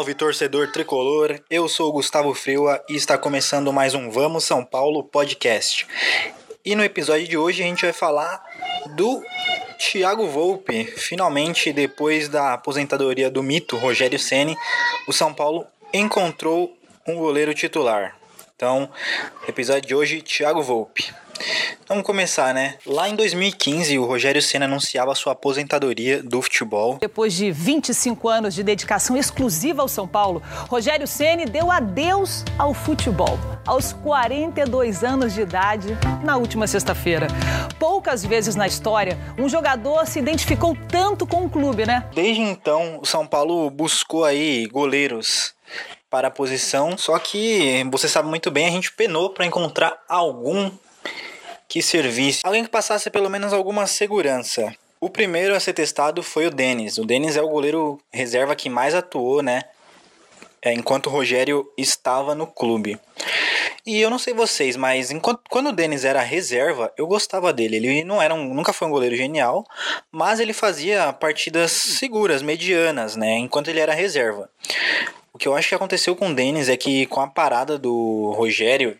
Salve torcedor tricolor, eu sou Gustavo Freua e está começando mais um Vamos São Paulo podcast. E no episódio de hoje a gente vai falar do Thiago Volpe. Finalmente, depois da aposentadoria do mito Rogério Ceni, o São Paulo encontrou um goleiro titular. Então, episódio de hoje, Thiago Volpe. Vamos começar, né? Lá em 2015, o Rogério Senna anunciava sua aposentadoria do futebol. Depois de 25 anos de dedicação exclusiva ao São Paulo, Rogério Ceni deu adeus ao futebol. Aos 42 anos de idade, na última sexta-feira. Poucas vezes na história, um jogador se identificou tanto com o clube, né? Desde então, o São Paulo buscou aí goleiros para a posição, só que você sabe muito bem, a gente penou para encontrar algum que servisse, alguém que passasse pelo menos alguma segurança. O primeiro a ser testado foi o Denis. O Denis é o goleiro reserva que mais atuou, né? É, enquanto o Rogério estava no clube. E eu não sei vocês, mas enquanto, quando o Denis era reserva, eu gostava dele. Ele não era um, nunca foi um goleiro genial, mas ele fazia partidas seguras, medianas, né? Enquanto ele era reserva. O que eu acho que aconteceu com o Denis é que com a parada do Rogério,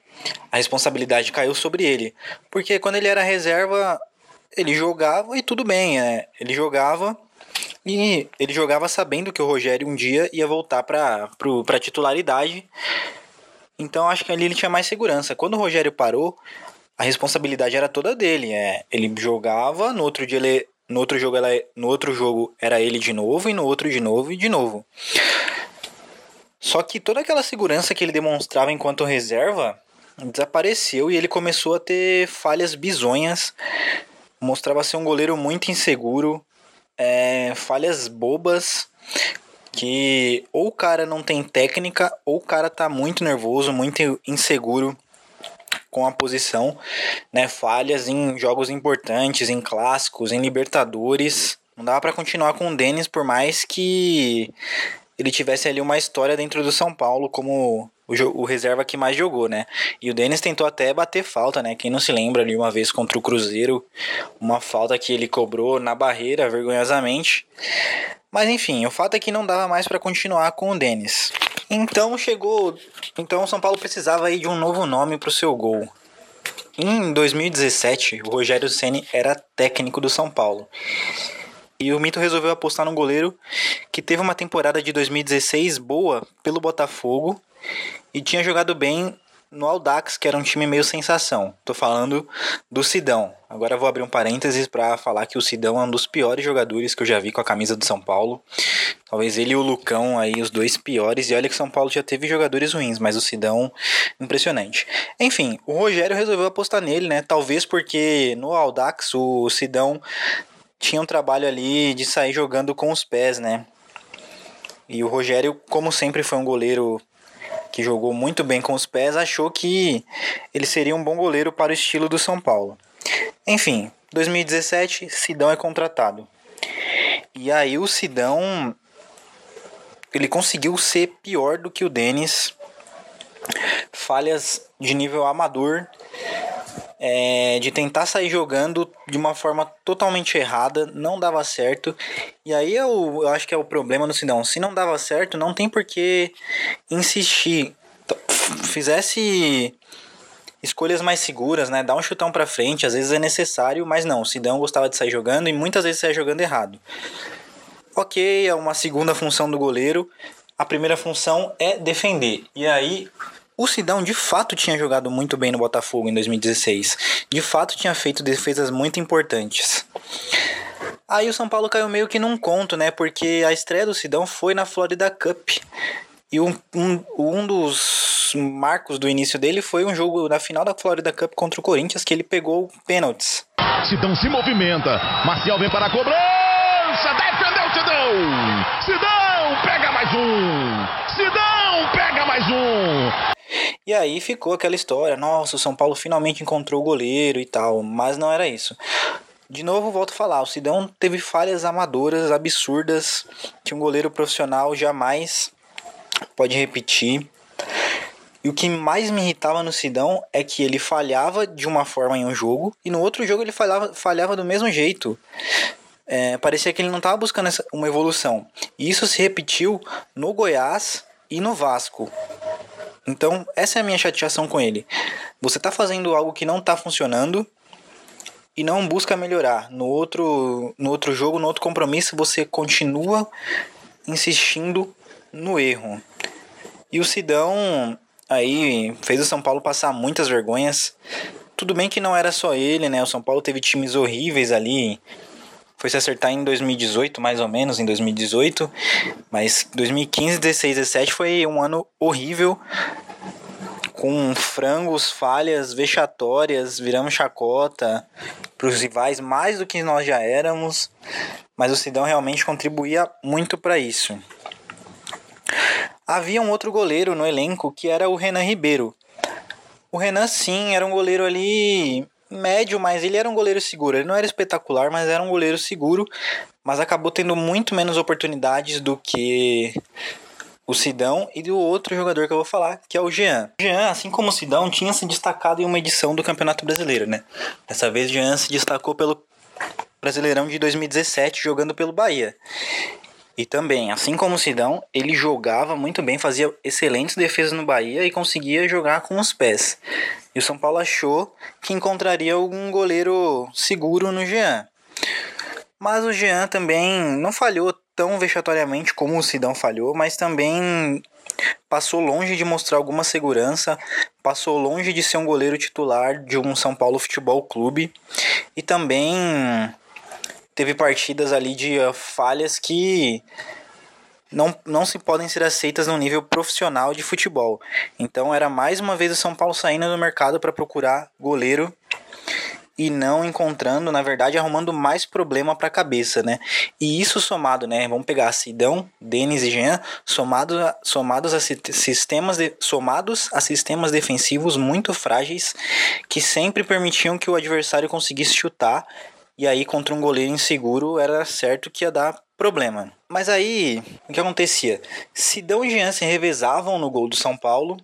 a responsabilidade caiu sobre ele. Porque quando ele era reserva, ele jogava e tudo bem, né? Ele jogava e ele jogava sabendo que o Rogério um dia ia voltar para titularidade. Então acho que ali ele tinha mais segurança. Quando o Rogério parou, a responsabilidade era toda dele. É, ele jogava, no outro dia ele, no outro jogo ela, no outro jogo era ele de novo e no outro de novo e de novo. Só que toda aquela segurança que ele demonstrava enquanto reserva desapareceu e ele começou a ter falhas bizonhas. Mostrava ser um goleiro muito inseguro, é, falhas bobas que ou o cara não tem técnica ou o cara tá muito nervoso, muito inseguro com a posição, né? Falhas em jogos importantes, em clássicos, em Libertadores. Não dava para continuar com o Denis por mais que ele tivesse ali uma história dentro do São Paulo como o, o, reserva que mais jogou, né? E o Denis tentou até bater falta, né? Quem não se lembra ali uma vez contra o Cruzeiro, uma falta que ele cobrou na barreira vergonhosamente. Mas enfim, o fato é que não dava mais para continuar com o Denis. Então chegou, então o São Paulo precisava aí de um novo nome para o seu gol. Em 2017, o Rogério Ceni era técnico do São Paulo. E o Mito resolveu apostar num goleiro que teve uma temporada de 2016 boa pelo Botafogo e tinha jogado bem no Audax, que era um time meio sensação. Tô falando do Sidão. Agora vou abrir um parênteses para falar que o Sidão é um dos piores jogadores que eu já vi com a camisa do São Paulo. Talvez ele e o Lucão aí, os dois piores. E olha que São Paulo já teve jogadores ruins, mas o Sidão, impressionante. Enfim, o Rogério resolveu apostar nele, né? Talvez porque no Audax o Sidão tinha um trabalho ali de sair jogando com os pés, né? E o Rogério, como sempre foi um goleiro que jogou muito bem com os pés, achou que ele seria um bom goleiro para o estilo do São Paulo. Enfim, 2017, Sidão é contratado. E aí o Sidão ele conseguiu ser pior do que o Denis. Falhas de nível amador é, de tentar sair jogando de uma forma totalmente errada, não dava certo. E aí eu, eu acho que é o problema no Sidão. Se não dava certo, não tem por que insistir. Fizesse escolhas mais seguras, né? Dar um chutão para frente, às vezes é necessário, mas não. O Sidão gostava de sair jogando e muitas vezes saia jogando errado. Ok, é uma segunda função do goleiro. A primeira função é defender. E aí o Sidão de fato tinha jogado muito bem no Botafogo em 2016. De fato tinha feito defesas muito importantes. Aí o São Paulo caiu meio que num conto, né? Porque a estreia do Sidão foi na Florida Cup. E um, um, um dos marcos do início dele foi um jogo na final da Florida Cup contra o Corinthians que ele pegou pênaltis. Sidão se movimenta. Marcial vem para a cobrança. Defendeu Sidão. Sidão pega mais um. Sidão pega mais um. E aí ficou aquela história, nossa, o São Paulo finalmente encontrou o goleiro e tal, mas não era isso. De novo, volto a falar, o Sidão teve falhas amadoras, absurdas, que um goleiro profissional jamais pode repetir. E o que mais me irritava no Sidão é que ele falhava de uma forma em um jogo e no outro jogo ele falhava, falhava do mesmo jeito. é, parecia que ele não estava buscando essa, uma evolução. E isso se repetiu no Goiás e no Vasco. Então, essa é a minha chateação com ele. Você está fazendo algo que não está funcionando e não busca melhorar. No outro, no outro jogo, no outro compromisso, você continua insistindo no erro. E o Sidão aí fez o São Paulo passar muitas vergonhas. Tudo bem que não era só ele, né? O São Paulo teve times horríveis ali. Foi se acertar em 2018, mais ou menos, em 2018. Mas 2015, 16, 17 foi um ano horrível com frangos, falhas vexatórias, viramos chacota para os rivais mais do que nós já éramos, mas o Sidão realmente contribuía muito para isso. Havia um outro goleiro no elenco que era o Renan Ribeiro. O Renan, sim, era um goleiro ali médio, mas ele era um goleiro seguro. Ele não era espetacular, mas era um goleiro seguro, mas acabou tendo muito menos oportunidades do que o Sidão e do outro jogador que eu vou falar, que é o Jean. O Jean, assim como o Sidão, tinha se destacado em uma edição do Campeonato Brasileiro, né? Dessa vez Jean se destacou pelo Brasileirão de 2017 jogando pelo Bahia. E também, assim como o Sidão, ele jogava muito bem, fazia excelentes defesas no Bahia e conseguia jogar com os pés. E o São Paulo achou que encontraria algum goleiro seguro no Jean. Mas o Jean também não falhou tão vexatoriamente como o Sidão falhou, mas também passou longe de mostrar alguma segurança, passou longe de ser um goleiro titular de um São Paulo Futebol Clube e também teve partidas ali de uh, falhas que não, não se podem ser aceitas no nível profissional de futebol. Então era mais uma vez o São Paulo saindo do mercado para procurar goleiro e não encontrando, na verdade, arrumando mais problema para a cabeça, né? E isso somado, né? Vamos pegar Sidão, Denis e Jean, somados a, somados a sistemas de, somados a sistemas defensivos muito frágeis que sempre permitiam que o adversário conseguisse chutar e aí contra um goleiro inseguro era certo que ia dar problema. Mas aí, o que acontecia? Sidão e Jean se revezavam no gol do São Paulo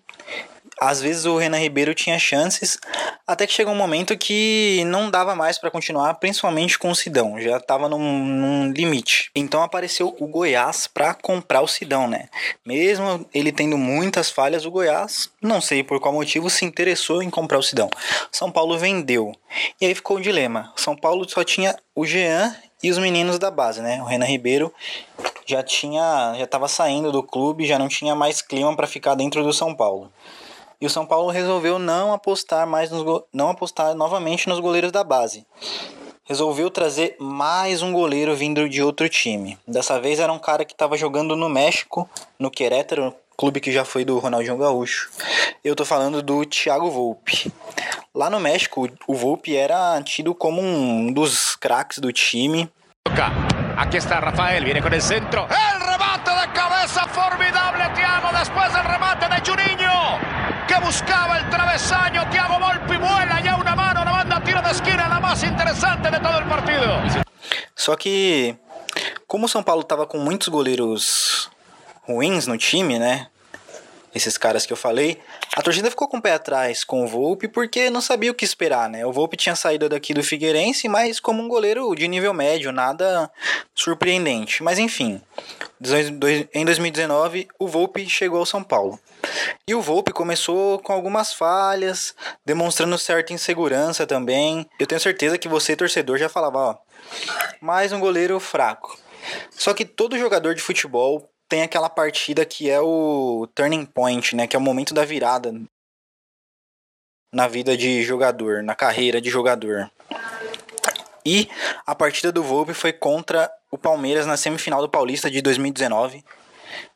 às vezes o Renan Ribeiro tinha chances, até que chegou um momento que não dava mais para continuar, principalmente com o Sidão, já estava num, num, limite. Então apareceu o Goiás para comprar o Sidão, né? Mesmo ele tendo muitas falhas, o Goiás, não sei por qual motivo, se interessou em comprar o Sidão. São Paulo vendeu. E aí ficou o um dilema. São Paulo só tinha o Jean e os meninos da base, né? O Renan Ribeiro já tinha, já estava saindo do clube, já não tinha mais clima para ficar dentro do São Paulo. E o São Paulo resolveu não apostar mais nos não apostar novamente nos goleiros da base. Resolveu trazer mais um goleiro vindo de outro time. Dessa vez era um cara que estava jogando no México, no Querétaro, clube que já foi do Ronaldinho Gaúcho. Eu tô falando do Thiago Volpe. Lá no México, o Volpe era tido como um dos craques do time. Aqui está Rafael, viene com o centro. Só que, como o São Paulo tava com muitos goleiros ruins no time, né? Esses caras que eu falei, a torcida ficou com o pé atrás com o Volpe porque não sabia o que esperar, né? O Volpe tinha saído daqui do Figueirense, mas como um goleiro de nível médio, nada surpreendente. Mas enfim, em 2019 o Volpe chegou ao São Paulo. E o Volpe começou com algumas falhas, demonstrando certa insegurança também. Eu tenho certeza que você, torcedor, já falava, ó, mais um goleiro fraco. Só que todo jogador de futebol tem aquela partida que é o turning point, né, que é o momento da virada na vida de jogador, na carreira de jogador. E a partida do Volpe foi contra o Palmeiras na semifinal do Paulista de 2019.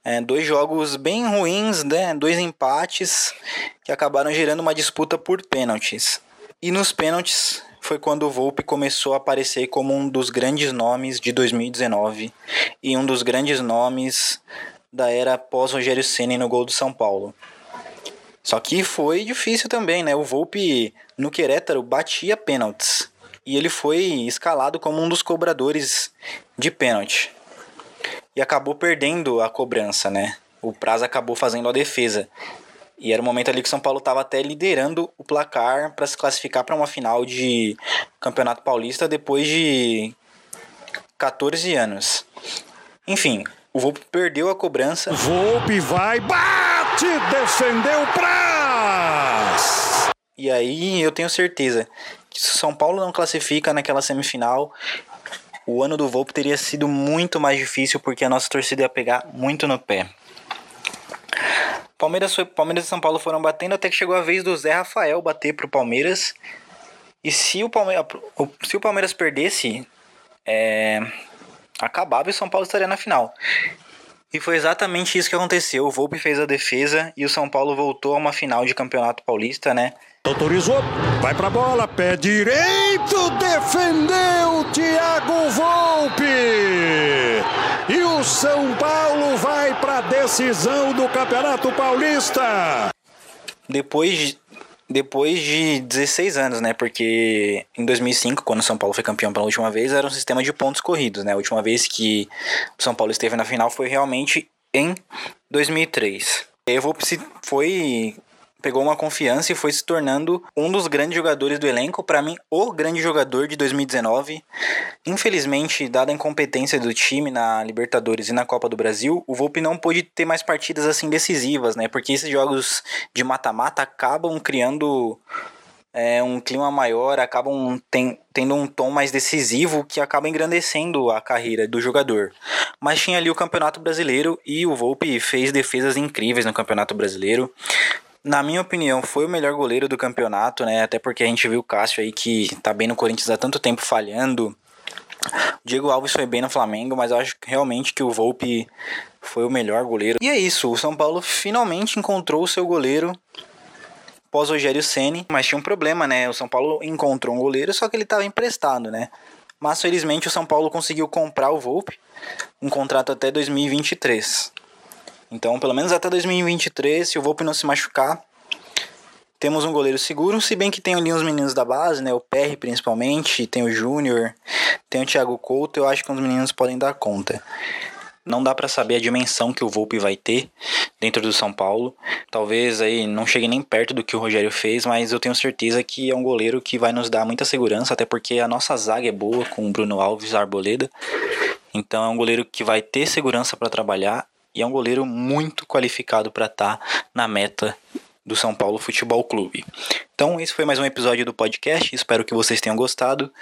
É, dois jogos bem ruins, né? dois empates que acabaram gerando uma disputa por pênaltis. E nos pênaltis foi quando o Volpe começou a aparecer como um dos grandes nomes de 2019 e um dos grandes nomes da era pós Rogério Ceni no gol do São Paulo. Só que foi difícil também, né? O Volpe no Querétaro batia pênaltis e ele foi escalado como um dos cobradores de pênalti e acabou perdendo a cobrança, né? O Prazo acabou fazendo a defesa. E era o momento ali que o São Paulo estava até liderando o placar para se classificar para uma final de Campeonato Paulista depois de 14 anos. Enfim, o Volpe perdeu a cobrança. Volpe vai, bate, defendeu Praz! E aí eu tenho certeza que se o São Paulo não classifica naquela semifinal, o ano do Volpe teria sido muito mais difícil porque a nossa torcida ia pegar muito no pé. Palmeiras, foi, Palmeiras e São Paulo foram batendo até que chegou a vez do Zé Rafael bater pro Palmeiras. E se o Palmeiras, se o Palmeiras perdesse, é, acabava e o São Paulo estaria na final. E foi exatamente isso que aconteceu. O Volpe fez a defesa e o São Paulo voltou a uma final de Campeonato Paulista, né? Autorizou, vai pra bola, pé direito, defendeu Thiago Volpe. E o São Paulo vai pra decisão do Campeonato Paulista. Depois depois de 16 anos, né? Porque em 2005, quando o São Paulo foi campeão pela última vez, era um sistema de pontos corridos, né? A última vez que o São Paulo esteve na final foi realmente em 2003. Eu vou foi pegou uma confiança e foi se tornando um dos grandes jogadores do elenco, para mim, o grande jogador de 2019. Infelizmente, dada a incompetência do time na Libertadores e na Copa do Brasil, o Volpe não pôde ter mais partidas assim decisivas, né? Porque esses jogos de mata-mata acabam criando é, um clima maior, acabam ten, tendo um tom mais decisivo que acaba engrandecendo a carreira do jogador. Mas tinha ali o Campeonato Brasileiro e o Volpe fez defesas incríveis no Campeonato Brasileiro na minha opinião, foi o melhor goleiro do campeonato, né? Até porque a gente viu o Cássio aí que tá bem no Corinthians há tanto tempo falhando. Diego Alves foi bem no Flamengo, mas eu acho realmente que o Volpe foi o melhor goleiro. E é isso, o São Paulo finalmente encontrou o seu goleiro pós Rogério Ceni, mas tinha um problema, né? O São Paulo encontrou um goleiro, só que ele estava emprestado, né? Mas felizmente o São Paulo conseguiu comprar o Volpe, um contrato até 2023. Então, pelo menos até 2023, se o Volpe não se machucar, temos um goleiro seguro, se bem que tem ali uns meninos da base, né? O PR principalmente, tem o Júnior, tem o Thiago Couto, eu acho que os meninos podem dar conta. Não dá para saber a dimensão que o Volpe vai ter dentro do São Paulo. Talvez aí não chegue nem perto do que o Rogério fez, mas eu tenho certeza que é um goleiro que vai nos dar muita segurança, até porque a nossa zaga é boa com o Bruno Alves, Arboleda. Então é um goleiro que vai ter segurança para trabalhar e é um goleiro muito qualificado para estar tá na meta do São Paulo Futebol Clube. Então, esse foi mais um episódio do podcast. Espero que vocês tenham gostado.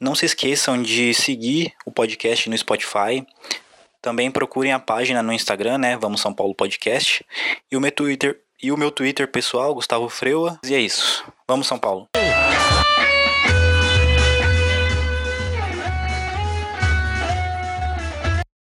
Não se esqueçam de seguir o podcast no Spotify. Também procurem a página no Instagram, né? Vamos São Paulo Podcast. E o meu Twitter, e o meu Twitter pessoal, Gustavo Freua. E é isso. Vamos São Paulo.